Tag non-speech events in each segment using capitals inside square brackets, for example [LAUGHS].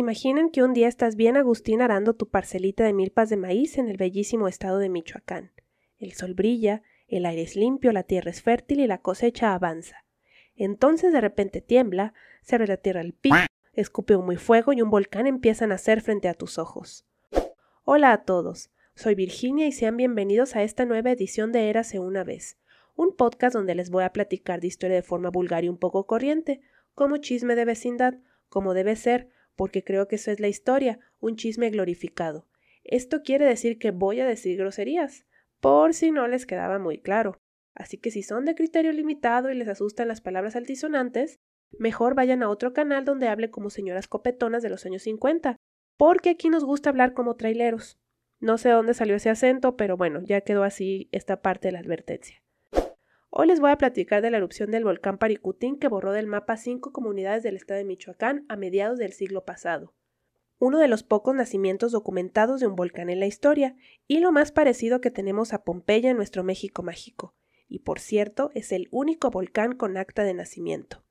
Imaginen que un día estás bien Agustín arando tu parcelita de milpas de maíz en el bellísimo estado de Michoacán. El sol brilla, el aire es limpio, la tierra es fértil y la cosecha avanza. Entonces de repente tiembla, se abre la tierra al pico, escupe un muy fuego y un volcán empieza a nacer frente a tus ojos. Hola a todos, soy Virginia y sean bienvenidos a esta nueva edición de Érase una vez, un podcast donde les voy a platicar de historia de forma vulgar y un poco corriente, como chisme de vecindad, como debe ser, porque creo que eso es la historia, un chisme glorificado. Esto quiere decir que voy a decir groserías, por si no les quedaba muy claro. Así que si son de criterio limitado y les asustan las palabras altisonantes, mejor vayan a otro canal donde hable como señoras copetonas de los años 50, porque aquí nos gusta hablar como traileros. No sé dónde salió ese acento, pero bueno, ya quedó así esta parte de la advertencia. Hoy les voy a platicar de la erupción del volcán Paricutín que borró del mapa cinco comunidades del estado de Michoacán a mediados del siglo pasado. Uno de los pocos nacimientos documentados de un volcán en la historia, y lo más parecido que tenemos a Pompeya en nuestro México mágico. Y por cierto, es el único volcán con acta de nacimiento.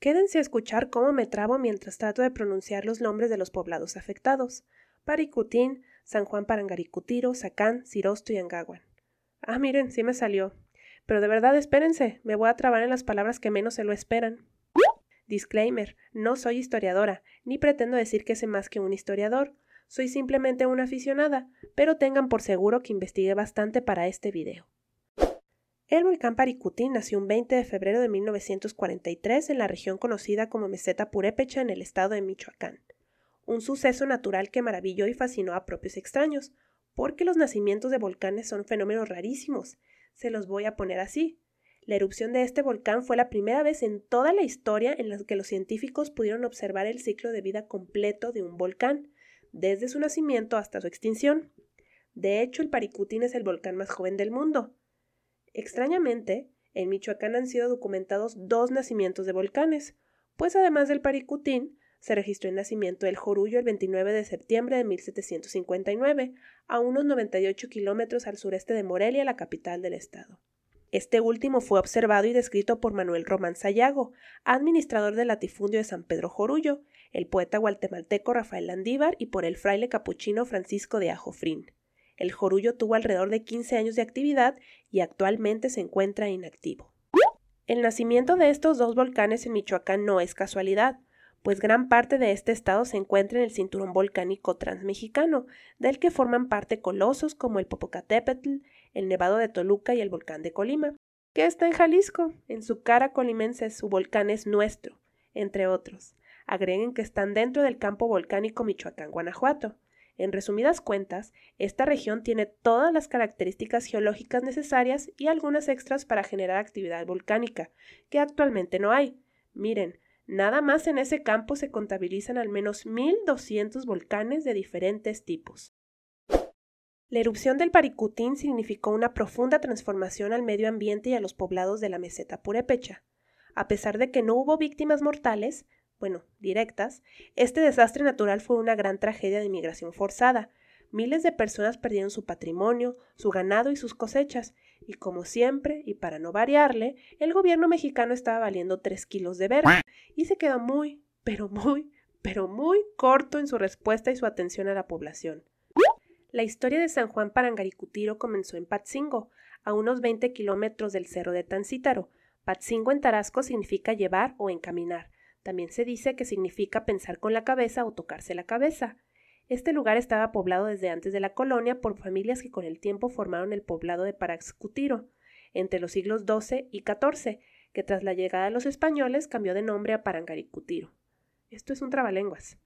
Quédense a escuchar cómo me trabo mientras trato de pronunciar los nombres de los poblados afectados. Paricutín, San Juan Parangaricutiro, Sacán, Cirosto y Angaguan. Ah, miren, sí me salió. Pero de verdad, espérense, me voy a trabar en las palabras que menos se lo esperan. Disclaimer, no soy historiadora, ni pretendo decir que sé más que un historiador. Soy simplemente una aficionada, pero tengan por seguro que investigué bastante para este video. El volcán Paricutín nació un 20 de febrero de 1943 en la región conocida como Meseta Purépecha en el estado de Michoacán. Un suceso natural que maravilló y fascinó a propios extraños, porque los nacimientos de volcanes son fenómenos rarísimos, se los voy a poner así. La erupción de este volcán fue la primera vez en toda la historia en la que los científicos pudieron observar el ciclo de vida completo de un volcán, desde su nacimiento hasta su extinción. De hecho, el Paricutín es el volcán más joven del mundo. Extrañamente, en Michoacán han sido documentados dos nacimientos de volcanes, pues además del Paricutín, se registró el nacimiento del Jorullo el 29 de septiembre de 1759, a unos 98 kilómetros al sureste de Morelia, la capital del estado. Este último fue observado y descrito por Manuel Román Sayago, administrador del latifundio de San Pedro Jorullo, el poeta guatemalteco Rafael Landívar y por el fraile capuchino Francisco de Ajofrín. El Jorullo tuvo alrededor de 15 años de actividad y actualmente se encuentra inactivo. El nacimiento de estos dos volcanes en Michoacán no es casualidad pues gran parte de este estado se encuentra en el cinturón volcánico transmexicano, del que forman parte colosos como el Popocatépetl, el Nevado de Toluca y el volcán de Colima, que está en Jalisco. En su cara colimense su volcán es nuestro, entre otros. Agreguen que están dentro del campo volcánico Michoacán-Guanajuato. En resumidas cuentas, esta región tiene todas las características geológicas necesarias y algunas extras para generar actividad volcánica, que actualmente no hay. Miren, Nada más en ese campo se contabilizan al menos 1.200 volcanes de diferentes tipos. La erupción del Paricutín significó una profunda transformación al medio ambiente y a los poblados de la meseta purépecha. A pesar de que no hubo víctimas mortales, bueno, directas, este desastre natural fue una gran tragedia de migración forzada, Miles de personas perdieron su patrimonio, su ganado y sus cosechas, y como siempre, y para no variarle, el gobierno mexicano estaba valiendo tres kilos de verga, y se quedó muy, pero muy, pero muy corto en su respuesta y su atención a la población. La historia de San Juan Parangaricutiro comenzó en Patzingo, a unos 20 kilómetros del cerro de Tancítaro. Patzingo en Tarasco significa llevar o encaminar. También se dice que significa pensar con la cabeza o tocarse la cabeza. Este lugar estaba poblado desde antes de la colonia por familias que con el tiempo formaron el poblado de Paraxcutiro, entre los siglos XII y XIV, que tras la llegada de los españoles cambió de nombre a Parangaricutiro. Esto es un trabalenguas.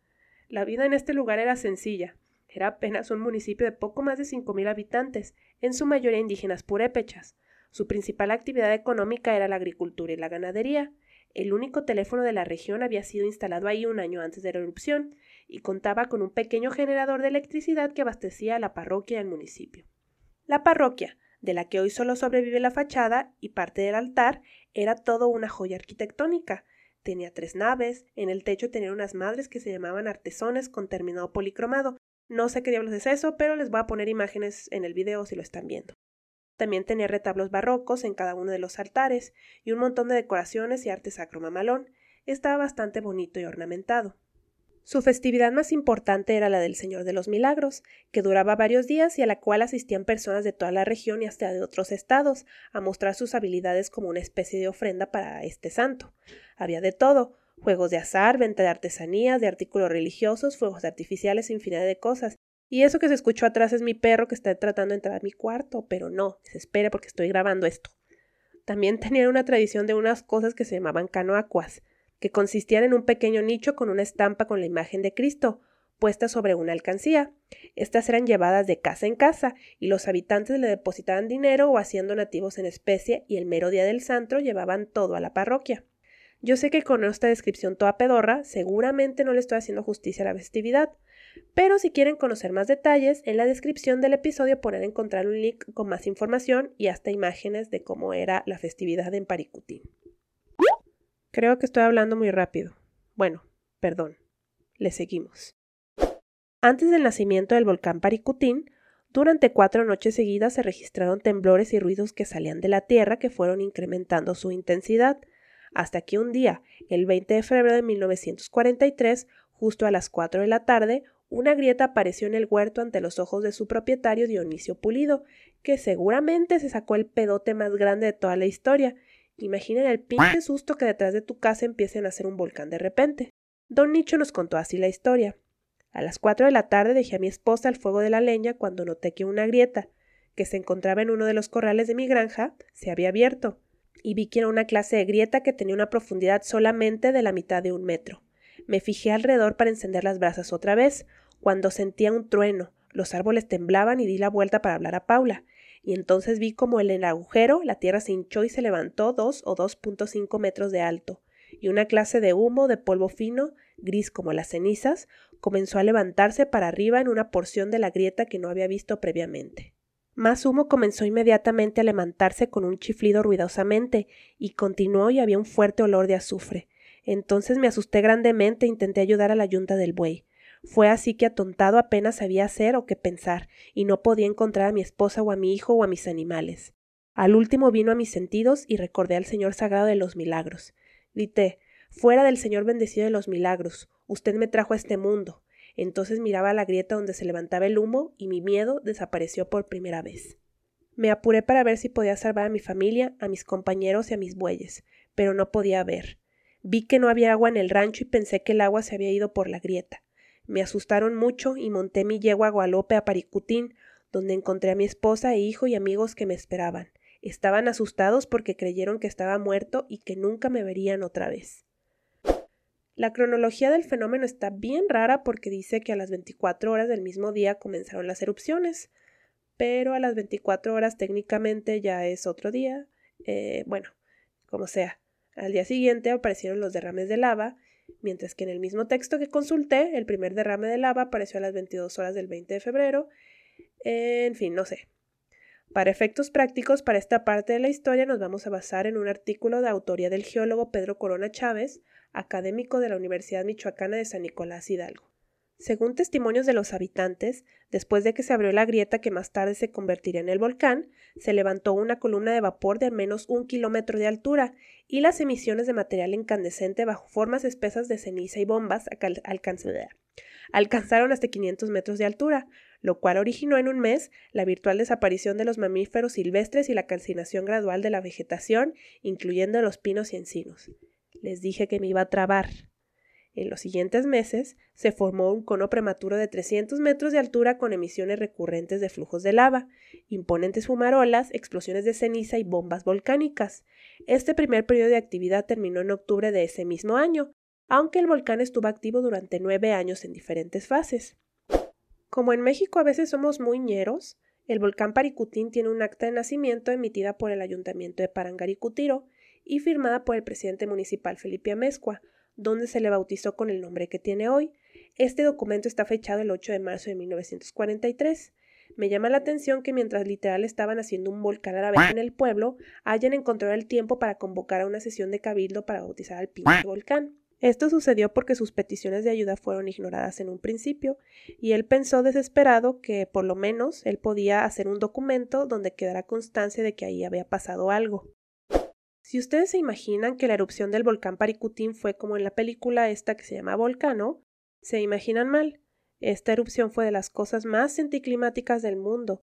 La vida en este lugar era sencilla. Era apenas un municipio de poco más de cinco mil habitantes, en su mayoría indígenas purépechas. Su principal actividad económica era la agricultura y la ganadería. El único teléfono de la región había sido instalado ahí un año antes de la erupción, y contaba con un pequeño generador de electricidad que abastecía a la parroquia del municipio. La parroquia, de la que hoy solo sobrevive la fachada y parte del altar, era todo una joya arquitectónica. Tenía tres naves, en el techo tenía unas madres que se llamaban artesones con terminado policromado. No sé qué diablos es eso, pero les voy a poner imágenes en el video si lo están viendo. También tenía retablos barrocos en cada uno de los altares y un montón de decoraciones y arte sacro mamalón. Estaba bastante bonito y ornamentado. Su festividad más importante era la del Señor de los Milagros, que duraba varios días y a la cual asistían personas de toda la región y hasta de otros estados, a mostrar sus habilidades como una especie de ofrenda para este santo. Había de todo, juegos de azar, venta de artesanías, de artículos religiosos, fuegos artificiales, infinidad de cosas. Y eso que se escuchó atrás es mi perro que está tratando de entrar a mi cuarto, pero no, se espere porque estoy grabando esto. También [LAUGHS] tenían una tradición de unas cosas que se llamaban canoacuas, que consistían en un pequeño nicho con una estampa con la imagen de Cristo, puesta sobre una alcancía. Estas eran llevadas de casa en casa, y los habitantes le depositaban dinero o haciendo nativos en especie, y el mero día del santo llevaban todo a la parroquia. Yo sé que con esta descripción toda pedorra, seguramente no le estoy haciendo justicia a la festividad, pero si quieren conocer más detalles, en la descripción del episodio pueden encontrar un link con más información y hasta imágenes de cómo era la festividad en Paricutín. Creo que estoy hablando muy rápido. Bueno, perdón. Le seguimos. Antes del nacimiento del volcán Paricutín, durante cuatro noches seguidas se registraron temblores y ruidos que salían de la Tierra que fueron incrementando su intensidad, hasta que un día, el 20 de febrero de 1943, justo a las cuatro de la tarde, una grieta apareció en el huerto ante los ojos de su propietario Dionisio Pulido, que seguramente se sacó el pedote más grande de toda la historia, Imaginen el pinche susto que detrás de tu casa empiecen a hacer un volcán de repente. Don Nicho nos contó así la historia. A las cuatro de la tarde dejé a mi esposa al fuego de la leña cuando noté que una grieta, que se encontraba en uno de los corrales de mi granja, se había abierto, y vi que era una clase de grieta que tenía una profundidad solamente de la mitad de un metro. Me fijé alrededor para encender las brasas otra vez, cuando sentía un trueno, los árboles temblaban y di la vuelta para hablar a Paula y entonces vi como en el agujero la tierra se hinchó y se levantó dos o dos punto cinco metros de alto, y una clase de humo de polvo fino, gris como las cenizas, comenzó a levantarse para arriba en una porción de la grieta que no había visto previamente. Más humo comenzó inmediatamente a levantarse con un chiflido ruidosamente, y continuó y había un fuerte olor de azufre. Entonces me asusté grandemente e intenté ayudar a la yunta del buey. Fue así que atontado apenas sabía hacer o qué pensar, y no podía encontrar a mi esposa o a mi hijo o a mis animales. Al último vino a mis sentidos y recordé al Señor Sagrado de los Milagros. Grité Fuera del Señor bendecido de los milagros. Usted me trajo a este mundo. Entonces miraba la grieta donde se levantaba el humo y mi miedo desapareció por primera vez. Me apuré para ver si podía salvar a mi familia, a mis compañeros y a mis bueyes, pero no podía ver. Vi que no había agua en el rancho y pensé que el agua se había ido por la grieta. Me asustaron mucho y monté mi yegua a galope a Paricutín, donde encontré a mi esposa e hijo y amigos que me esperaban. Estaban asustados porque creyeron que estaba muerto y que nunca me verían otra vez. La cronología del fenómeno está bien rara porque dice que a las 24 horas del mismo día comenzaron las erupciones, pero a las 24 horas técnicamente ya es otro día. Eh, bueno, como sea. Al día siguiente aparecieron los derrames de lava mientras que en el mismo texto que consulté, el primer derrame de lava apareció a las 22 horas del 20 de febrero. En fin, no sé. Para efectos prácticos, para esta parte de la historia nos vamos a basar en un artículo de autoría del geólogo Pedro Corona Chávez, académico de la Universidad Michoacana de San Nicolás Hidalgo. Según testimonios de los habitantes, después de que se abrió la grieta que más tarde se convertiría en el volcán, se levantó una columna de vapor de al menos un kilómetro de altura y las emisiones de material incandescente bajo formas espesas de ceniza y bombas alcanzaron hasta 500 metros de altura, lo cual originó en un mes la virtual desaparición de los mamíferos silvestres y la calcinación gradual de la vegetación, incluyendo los pinos y encinos. Les dije que me iba a trabar. En los siguientes meses se formó un cono prematuro de 300 metros de altura con emisiones recurrentes de flujos de lava, imponentes fumarolas, explosiones de ceniza y bombas volcánicas. Este primer periodo de actividad terminó en octubre de ese mismo año, aunque el volcán estuvo activo durante nueve años en diferentes fases. Como en México a veces somos muy ñeros, el volcán Paricutín tiene un acta de nacimiento emitida por el Ayuntamiento de Parangaricutiro y firmada por el presidente municipal Felipe Amezcua, donde se le bautizó con el nombre que tiene hoy. Este documento está fechado el 8 de marzo de 1943. Me llama la atención que mientras literal estaban haciendo un volcán a la vez en el pueblo, hayan encontrado el tiempo para convocar a una sesión de cabildo para bautizar al pinche volcán. Esto sucedió porque sus peticiones de ayuda fueron ignoradas en un principio, y él pensó desesperado que por lo menos él podía hacer un documento donde quedara constancia de que ahí había pasado algo. Si ustedes se imaginan que la erupción del volcán Paricutín fue como en la película esta que se llama Volcano, Se imaginan mal. Esta erupción fue de las cosas más anticlimáticas del mundo.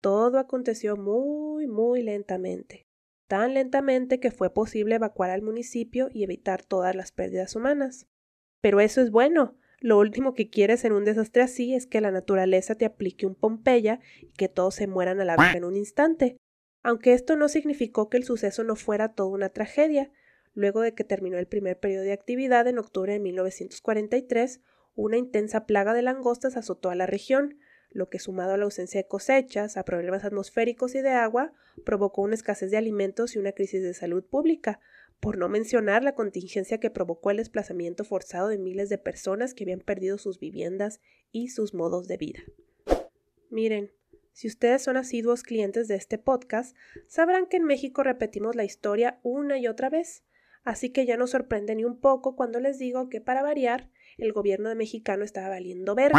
Todo aconteció muy, muy lentamente. Tan lentamente que fue posible evacuar al municipio y evitar todas las pérdidas humanas. Pero eso es bueno. Lo último que quieres en un desastre así es que la naturaleza te aplique un Pompeya y que todos se mueran a la vez en un instante. Aunque esto no significó que el suceso no fuera toda una tragedia, luego de que terminó el primer periodo de actividad en octubre de 1943, una intensa plaga de langostas azotó a la región, lo que sumado a la ausencia de cosechas, a problemas atmosféricos y de agua, provocó una escasez de alimentos y una crisis de salud pública, por no mencionar la contingencia que provocó el desplazamiento forzado de miles de personas que habían perdido sus viviendas y sus modos de vida. Miren, si ustedes son asiduos clientes de este podcast, sabrán que en México repetimos la historia una y otra vez, así que ya no sorprende ni un poco cuando les digo que para variar, el gobierno mexicano estaba valiendo ver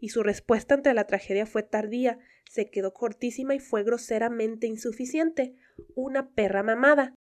y su respuesta ante la tragedia fue tardía, se quedó cortísima y fue groseramente insuficiente, una perra mamada.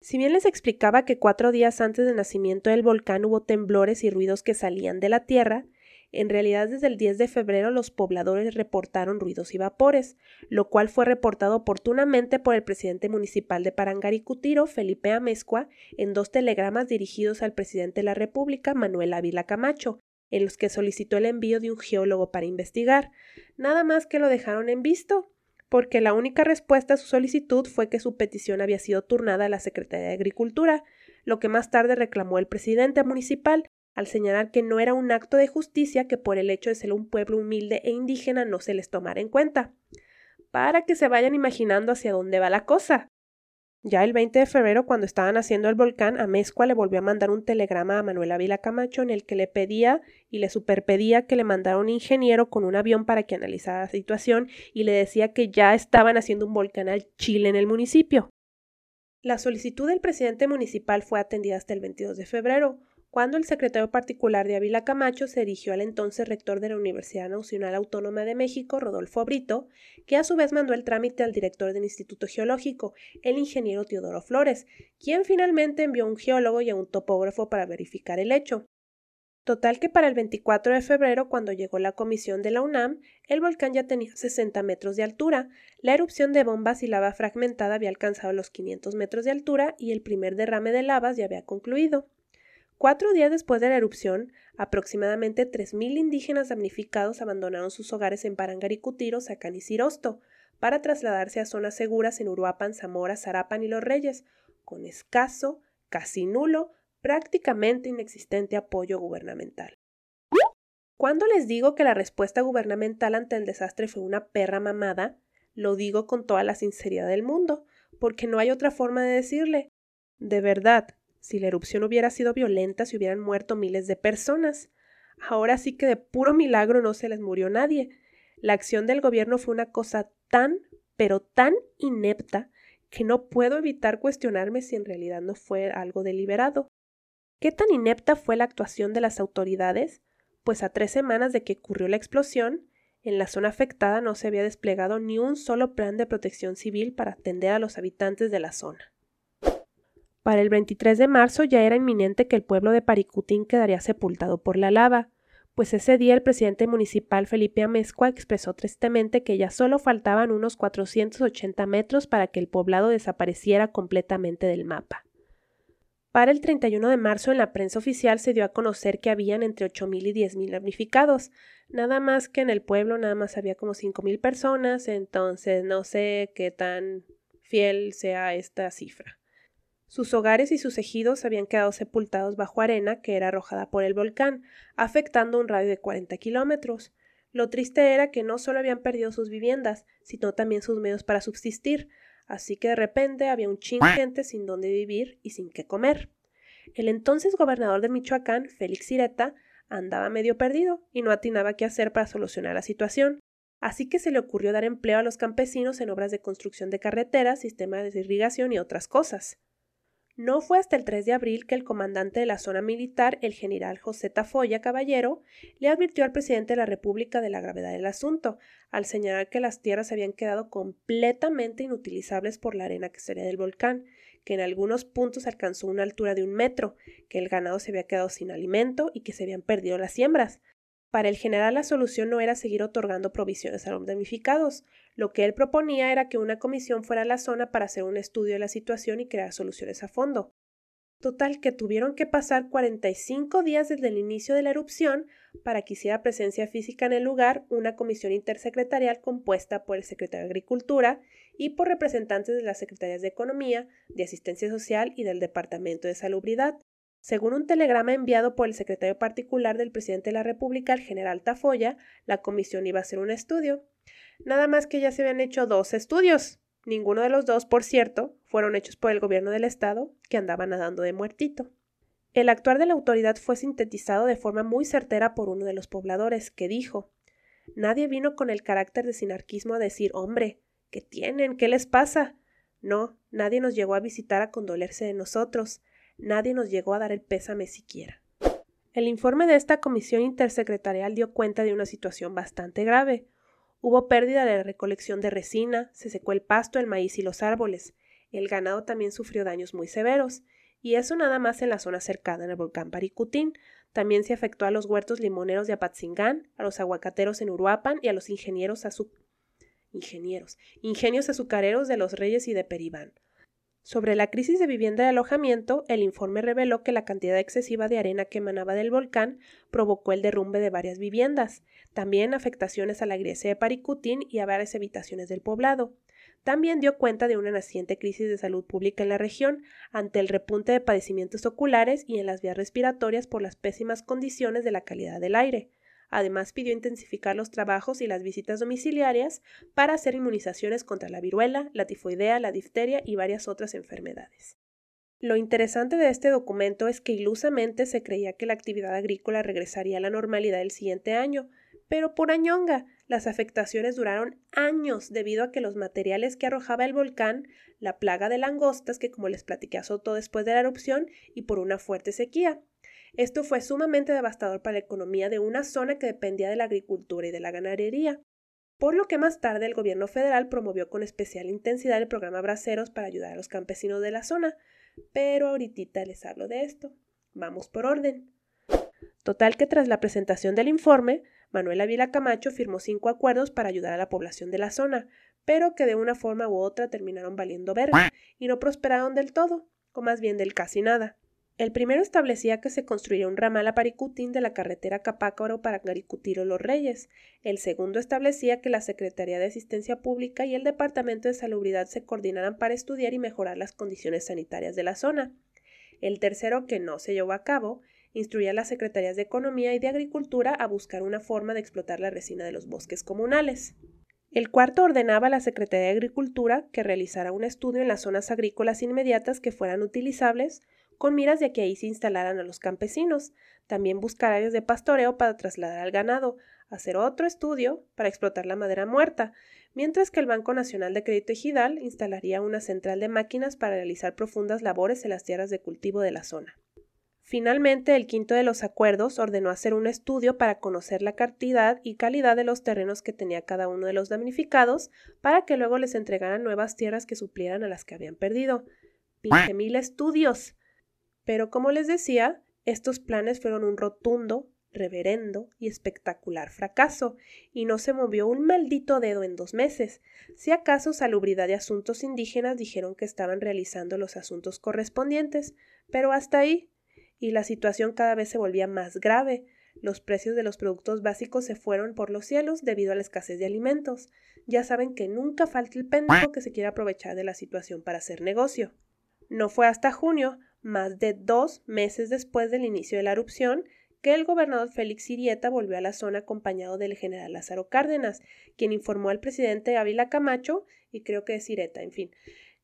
Si bien les explicaba que cuatro días antes del nacimiento del volcán hubo temblores y ruidos que salían de la tierra, en realidad, desde el 10 de febrero los pobladores reportaron ruidos y vapores, lo cual fue reportado oportunamente por el presidente municipal de Parangaricutiro, Felipe Amezcua, en dos telegramas dirigidos al presidente de la República, Manuel Ávila Camacho, en los que solicitó el envío de un geólogo para investigar. Nada más que lo dejaron en visto, porque la única respuesta a su solicitud fue que su petición había sido turnada a la Secretaría de Agricultura, lo que más tarde reclamó el presidente municipal, al señalar que no era un acto de justicia que por el hecho de ser un pueblo humilde e indígena no se les tomara en cuenta. Para que se vayan imaginando hacia dónde va la cosa. Ya el 20 de febrero, cuando estaban haciendo el volcán, Amezcua le volvió a mandar un telegrama a Manuel Ávila Camacho en el que le pedía y le superpedía que le mandara un ingeniero con un avión para que analizara la situación y le decía que ya estaban haciendo un volcán al Chile en el municipio. La solicitud del presidente municipal fue atendida hasta el 22 de febrero, cuando el secretario particular de Ávila Camacho se dirigió al entonces rector de la Universidad Nacional Autónoma de México, Rodolfo Brito, que a su vez mandó el trámite al director del Instituto Geológico, el ingeniero Teodoro Flores, quien finalmente envió a un geólogo y a un topógrafo para verificar el hecho. Total que para el 24 de febrero, cuando llegó la comisión de la UNAM, el volcán ya tenía 60 metros de altura, la erupción de bombas y lava fragmentada había alcanzado los 500 metros de altura y el primer derrame de lavas ya había concluido. Cuatro días después de la erupción, aproximadamente 3.000 indígenas damnificados abandonaron sus hogares en Parangaricutiro, Sacán y Cirosto, para trasladarse a zonas seguras en Uruapan, Zamora, Zarapan y Los Reyes, con escaso, casi nulo, prácticamente inexistente apoyo gubernamental. Cuando les digo que la respuesta gubernamental ante el desastre fue una perra mamada, lo digo con toda la sinceridad del mundo, porque no hay otra forma de decirle. De verdad, si la erupción hubiera sido violenta, se hubieran muerto miles de personas. Ahora sí que de puro milagro no se les murió nadie. La acción del gobierno fue una cosa tan, pero tan inepta, que no puedo evitar cuestionarme si en realidad no fue algo deliberado. ¿Qué tan inepta fue la actuación de las autoridades? Pues a tres semanas de que ocurrió la explosión, en la zona afectada no se había desplegado ni un solo plan de protección civil para atender a los habitantes de la zona. Para el 23 de marzo ya era inminente que el pueblo de Paricutín quedaría sepultado por la lava, pues ese día el presidente municipal Felipe Amezcua expresó tristemente que ya solo faltaban unos 480 metros para que el poblado desapareciera completamente del mapa. Para el 31 de marzo en la prensa oficial se dio a conocer que habían entre 8.000 y 10.000 damnificados, nada más que en el pueblo nada más había como 5.000 personas, entonces no sé qué tan fiel sea esta cifra. Sus hogares y sus ejidos habían quedado sepultados bajo arena que era arrojada por el volcán, afectando un radio de 40 kilómetros. Lo triste era que no solo habían perdido sus viviendas, sino también sus medios para subsistir, así que de repente había un ching gente sin dónde vivir y sin qué comer. El entonces gobernador de Michoacán, Félix Ireta, andaba medio perdido y no atinaba qué hacer para solucionar la situación, así que se le ocurrió dar empleo a los campesinos en obras de construcción de carreteras, sistemas de irrigación y otras cosas. No fue hasta el 3 de abril que el comandante de la zona militar, el general José Tafoya Caballero, le advirtió al presidente de la República de la gravedad del asunto, al señalar que las tierras habían quedado completamente inutilizables por la arena que salía del volcán, que en algunos puntos alcanzó una altura de un metro, que el ganado se había quedado sin alimento y que se habían perdido las siembras. Para el general la solución no era seguir otorgando provisiones a los damnificados. Lo que él proponía era que una comisión fuera a la zona para hacer un estudio de la situación y crear soluciones a fondo. Total que tuvieron que pasar 45 días desde el inicio de la erupción para que hiciera presencia física en el lugar una comisión intersecretarial compuesta por el secretario de Agricultura y por representantes de las secretarías de Economía, de Asistencia Social y del Departamento de Salubridad. Según un telegrama enviado por el secretario particular del presidente de la República, el general Tafoya, la comisión iba a hacer un estudio. Nada más que ya se habían hecho dos estudios, Ninguno de los dos, por cierto, fueron hechos por el gobierno del Estado, que andaba nadando de muertito. El actuar de la autoridad fue sintetizado de forma muy certera por uno de los pobladores, que dijo Nadie vino con el carácter de sinarquismo a decir hombre, ¿qué tienen? ¿Qué les pasa? No, nadie nos llegó a visitar a condolerse de nosotros, nadie nos llegó a dar el pésame siquiera. El informe de esta comisión intersecretarial dio cuenta de una situación bastante grave. Hubo pérdida de la recolección de resina, se secó el pasto, el maíz y los árboles. El ganado también sufrió daños muy severos, y eso nada más en la zona cercana al volcán Paricutín. También se afectó a los huertos limoneros de Apatzingán, a los aguacateros en Uruapan y a los ingenieros ingenieros, ingenios azucareros de los Reyes y de Peribán. Sobre la crisis de vivienda y alojamiento, el informe reveló que la cantidad excesiva de arena que emanaba del volcán provocó el derrumbe de varias viviendas, también afectaciones a la iglesia de Paricutín y a varias habitaciones del poblado. También dio cuenta de una naciente crisis de salud pública en la región, ante el repunte de padecimientos oculares y en las vías respiratorias por las pésimas condiciones de la calidad del aire. Además, pidió intensificar los trabajos y las visitas domiciliarias para hacer inmunizaciones contra la viruela, la tifoidea, la difteria y varias otras enfermedades. Lo interesante de este documento es que ilusamente se creía que la actividad agrícola regresaría a la normalidad el siguiente año, pero por añonga, las afectaciones duraron años debido a que los materiales que arrojaba el volcán, la plaga de langostas que como les platiqué azotó después de la erupción y por una fuerte sequía. Esto fue sumamente devastador para la economía de una zona que dependía de la agricultura y de la ganadería, por lo que más tarde el gobierno federal promovió con especial intensidad el programa Braceros para ayudar a los campesinos de la zona, pero ahorita les hablo de esto. Vamos por orden. Total que tras la presentación del informe, Manuel Avila Camacho firmó cinco acuerdos para ayudar a la población de la zona, pero que de una forma u otra terminaron valiendo verga y no prosperaron del todo, o más bien del casi nada. El primero establecía que se construiría un ramal a Paricutín de la carretera Capácaro para Garicutiro Los Reyes. El segundo establecía que la Secretaría de Asistencia Pública y el Departamento de Salubridad se coordinaran para estudiar y mejorar las condiciones sanitarias de la zona. El tercero, que no se llevó a cabo, instruía a las secretarías de Economía y de Agricultura a buscar una forma de explotar la resina de los bosques comunales. El cuarto ordenaba a la Secretaría de Agricultura que realizara un estudio en las zonas agrícolas inmediatas que fueran utilizables, con miras de que ahí se instalaran a los campesinos, también buscar áreas de pastoreo para trasladar al ganado, hacer otro estudio para explotar la madera muerta, mientras que el Banco Nacional de Crédito Ejidal instalaría una central de máquinas para realizar profundas labores en las tierras de cultivo de la zona. Finalmente, el quinto de los acuerdos ordenó hacer un estudio para conocer la cantidad y calidad de los terrenos que tenía cada uno de los damnificados, para que luego les entregaran nuevas tierras que suplieran a las que habían perdido. ¡Pinche mil estudios! Pero como les decía, estos planes fueron un rotundo, reverendo y espectacular fracaso, y no se movió un maldito dedo en dos meses. Si acaso Salubridad y Asuntos Indígenas dijeron que estaban realizando los asuntos correspondientes, pero hasta ahí. Y la situación cada vez se volvía más grave. Los precios de los productos básicos se fueron por los cielos debido a la escasez de alimentos. Ya saben que nunca falta el pendejo que se quiera aprovechar de la situación para hacer negocio. No fue hasta junio, más de dos meses después del inicio de la erupción, que el gobernador Félix Irieta volvió a la zona acompañado del general Lázaro Cárdenas, quien informó al presidente Ávila Camacho, y creo que es Irieta, en fin,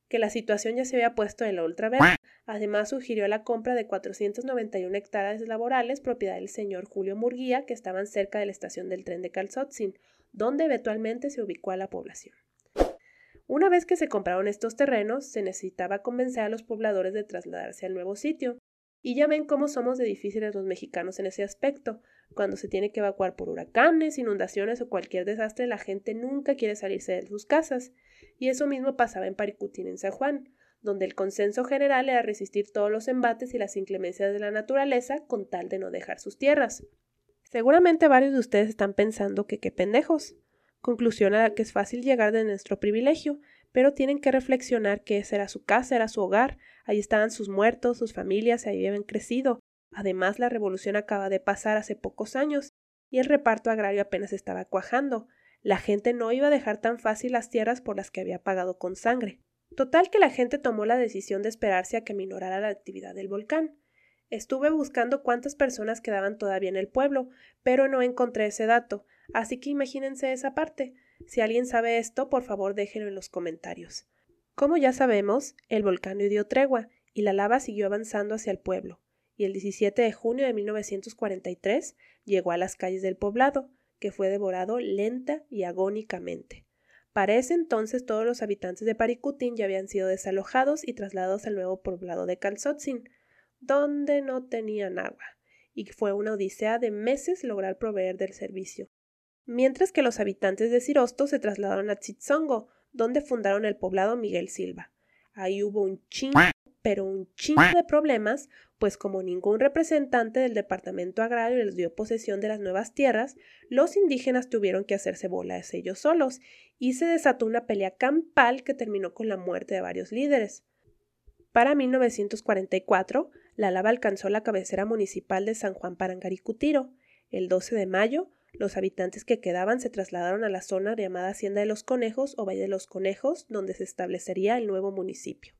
que la situación ya se había puesto en la ultraverde. Además, sugirió la compra de 491 hectáreas laborales, propiedad del señor Julio Murguía, que estaban cerca de la estación del tren de Calzotzin, donde eventualmente se ubicó a la población. Una vez que se compraron estos terrenos, se necesitaba convencer a los pobladores de trasladarse al nuevo sitio. Y ya ven cómo somos de difíciles los mexicanos en ese aspecto. Cuando se tiene que evacuar por huracanes, inundaciones o cualquier desastre, la gente nunca quiere salirse de sus casas. Y eso mismo pasaba en Paricutín, en San Juan. donde el consenso general era resistir todos los embates y las inclemencias de la naturaleza con tal de no dejar sus tierras. Seguramente varios de ustedes están pensando que qué pendejos. Conclusión a la que es fácil llegar de nuestro privilegio, pero tienen que reflexionar que esa era su casa, era su hogar, ahí estaban sus muertos, sus familias, ahí habían crecido. Además, la revolución acaba de pasar hace pocos años, y el reparto agrario apenas estaba cuajando. La gente no iba a dejar tan fácil las tierras por las que había pagado con sangre. Total que la gente tomó la decisión de esperarse a que minorara la actividad del volcán. Estuve buscando cuántas personas quedaban todavía en el pueblo, pero no encontré ese dato, así que imagínense esa parte. Si alguien sabe esto, por favor déjenlo en los comentarios. Como ya sabemos, el volcán dio tregua y la lava siguió avanzando hacia el pueblo, y el 17 de junio de 1943 llegó a las calles del poblado, que fue devorado lenta y agónicamente. Para ese entonces todos los habitantes de Paricutín ya habían sido desalojados y trasladados al nuevo poblado de Calzotzin, donde no tenían agua, y fue una odisea de meses lograr proveer del servicio mientras que los habitantes de Cirosto se trasladaron a Tzitzongo, donde fundaron el poblado Miguel Silva. Ahí hubo un chingo, pero un chingo de problemas, pues como ningún representante del departamento agrario les dio posesión de las nuevas tierras, los indígenas tuvieron que hacerse bolas ellos solos, y se desató una pelea campal que terminó con la muerte de varios líderes. Para 1944, la lava alcanzó la cabecera municipal de San Juan Parangaricutiro. El 12 de mayo, los habitantes que quedaban se trasladaron a la zona llamada Hacienda de los Conejos o Valle de los Conejos, donde se establecería el nuevo municipio.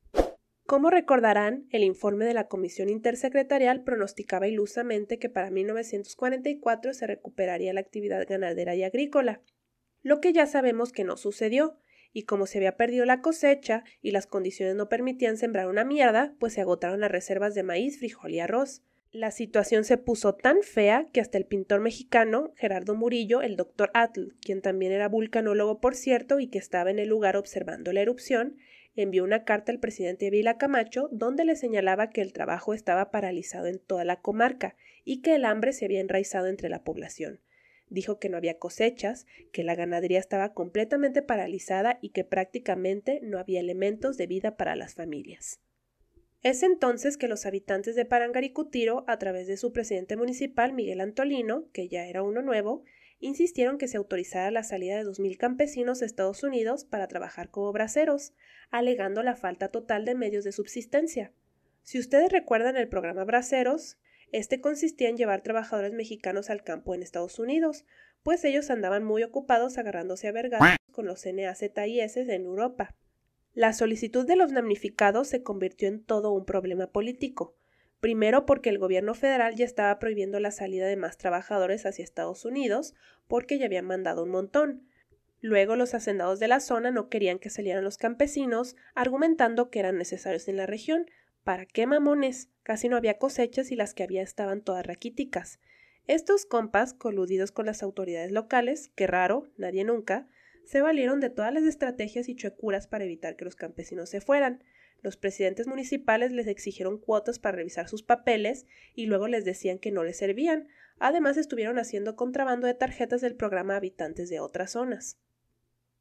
Como recordarán, el informe de la Comisión Intersecretarial pronosticaba ilusamente que para 1944 se recuperaría la actividad ganadera y agrícola, lo que ya sabemos que no sucedió, y como se había perdido la cosecha y las condiciones no permitían sembrar una mierda, pues se agotaron las reservas de maíz, frijol y arroz. La situación se puso tan fea que hasta el pintor mexicano Gerardo Murillo, el doctor Atl, quien también era vulcanólogo por cierto y que estaba en el lugar observando la erupción, envió una carta al presidente Vila Camacho donde le señalaba que el trabajo estaba paralizado en toda la comarca y que el hambre se había enraizado entre la población. Dijo que no había cosechas, que la ganadería estaba completamente paralizada y que prácticamente no había elementos de vida para las familias. Es entonces que los habitantes de Parangaricutiro, a través de su presidente municipal Miguel Antolino, que ya era uno nuevo, insistieron que se autorizara la salida de dos mil campesinos a Estados Unidos para trabajar como braceros, alegando la falta total de medios de subsistencia. Si ustedes recuerdan el programa Braceros, este consistía en llevar trabajadores mexicanos al campo en Estados Unidos, pues ellos andaban muy ocupados agarrándose a vergas con los NAZIS en Europa. La solicitud de los damnificados se convirtió en todo un problema político. Primero porque el gobierno federal ya estaba prohibiendo la salida de más trabajadores hacia Estados Unidos, porque ya habían mandado un montón. Luego los hacendados de la zona no querían que salieran los campesinos, argumentando que eran necesarios en la región. ¿Para qué mamones? Casi no había cosechas y las que había estaban todas raquíticas. Estos compas, coludidos con las autoridades locales, que raro, nadie nunca, se valieron de todas las estrategias y chuecuras para evitar que los campesinos se fueran. Los presidentes municipales les exigieron cuotas para revisar sus papeles y luego les decían que no les servían. Además estuvieron haciendo contrabando de tarjetas del programa Habitantes de otras zonas.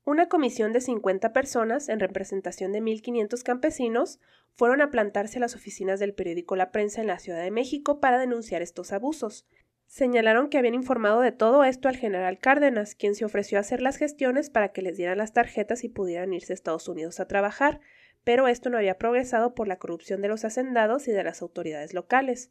Una comisión de 50 personas, en representación de 1.500 campesinos, fueron a plantarse a las oficinas del periódico La Prensa en la Ciudad de México para denunciar estos abusos. Señalaron que habían informado de todo esto al general Cárdenas, quien se ofreció a hacer las gestiones para que les dieran las tarjetas y pudieran irse a Estados Unidos a trabajar, pero esto no había progresado por la corrupción de los hacendados y de las autoridades locales.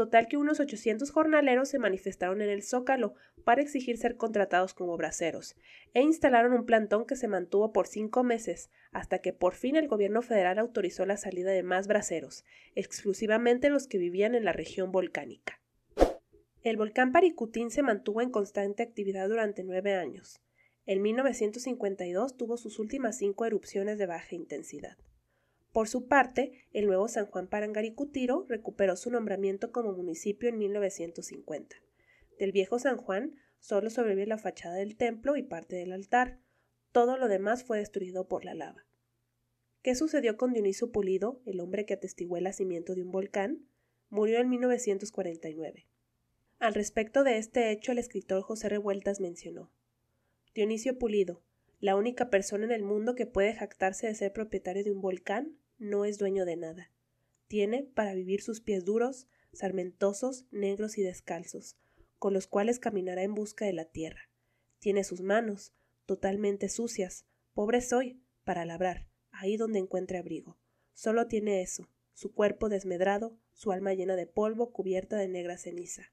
Total que unos 800 jornaleros se manifestaron en el Zócalo para exigir ser contratados como braceros, e instalaron un plantón que se mantuvo por cinco meses, hasta que por fin el gobierno federal autorizó la salida de más braceros, exclusivamente los que vivían en la región volcánica. El volcán Paricutín se mantuvo en constante actividad durante nueve años. En 1952 tuvo sus últimas cinco erupciones de baja intensidad. Por su parte, el nuevo San Juan Parangaricutiro recuperó su nombramiento como municipio en 1950. Del viejo San Juan solo sobrevive la fachada del templo y parte del altar. Todo lo demás fue destruido por la lava. ¿Qué sucedió con Dioniso Pulido, el hombre que atestiguó el nacimiento de un volcán? Murió en 1949. Al respecto de este hecho, el escritor José Revueltas mencionó Dionisio Pulido, la única persona en el mundo que puede jactarse de ser propietario de un volcán, no es dueño de nada. Tiene para vivir sus pies duros, sarmentosos, negros y descalzos, con los cuales caminará en busca de la tierra. Tiene sus manos, totalmente sucias, pobre soy, para labrar, ahí donde encuentre abrigo. Solo tiene eso, su cuerpo desmedrado, su alma llena de polvo cubierta de negra ceniza.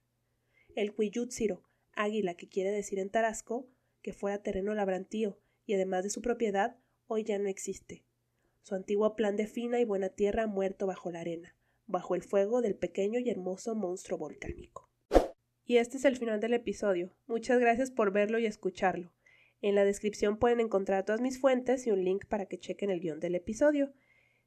El Cuiyutsiro, águila que quiere decir en Tarasco, que fuera terreno labrantío, y además de su propiedad, hoy ya no existe. Su antiguo plan de fina y buena tierra ha muerto bajo la arena, bajo el fuego del pequeño y hermoso monstruo volcánico. Y este es el final del episodio. Muchas gracias por verlo y escucharlo. En la descripción pueden encontrar todas mis fuentes y un link para que chequen el guion del episodio.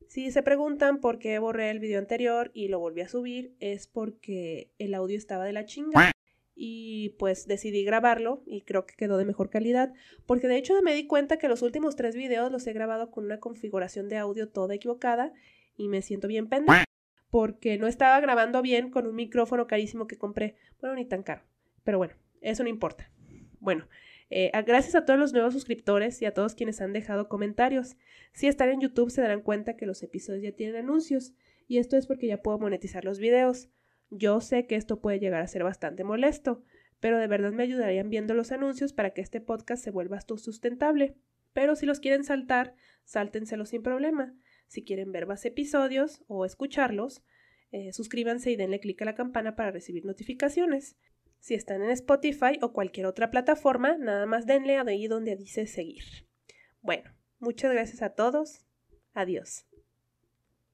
Si se preguntan por qué borré el video anterior y lo volví a subir, es porque el audio estaba de la chinga y pues decidí grabarlo y creo que quedó de mejor calidad porque de hecho me di cuenta que los últimos tres videos los he grabado con una configuración de audio toda equivocada y me siento bien pendeja porque no estaba grabando bien con un micrófono carísimo que compré, bueno ni tan caro, pero bueno, eso no importa. Bueno, eh, gracias a todos los nuevos suscriptores y a todos quienes han dejado comentarios. Si están en YouTube se darán cuenta que los episodios ya tienen anuncios y esto es porque ya puedo monetizar los videos. Yo sé que esto puede llegar a ser bastante molesto, pero de verdad me ayudarían viendo los anuncios para que este podcast se vuelva sustentable. Pero si los quieren saltar, sáltenselos sin problema. Si quieren ver más episodios o escucharlos, eh, suscríbanse y denle clic a la campana para recibir notificaciones. Si están en Spotify o cualquier otra plataforma, nada más denle ahí donde dice seguir. Bueno, muchas gracias a todos. Adiós.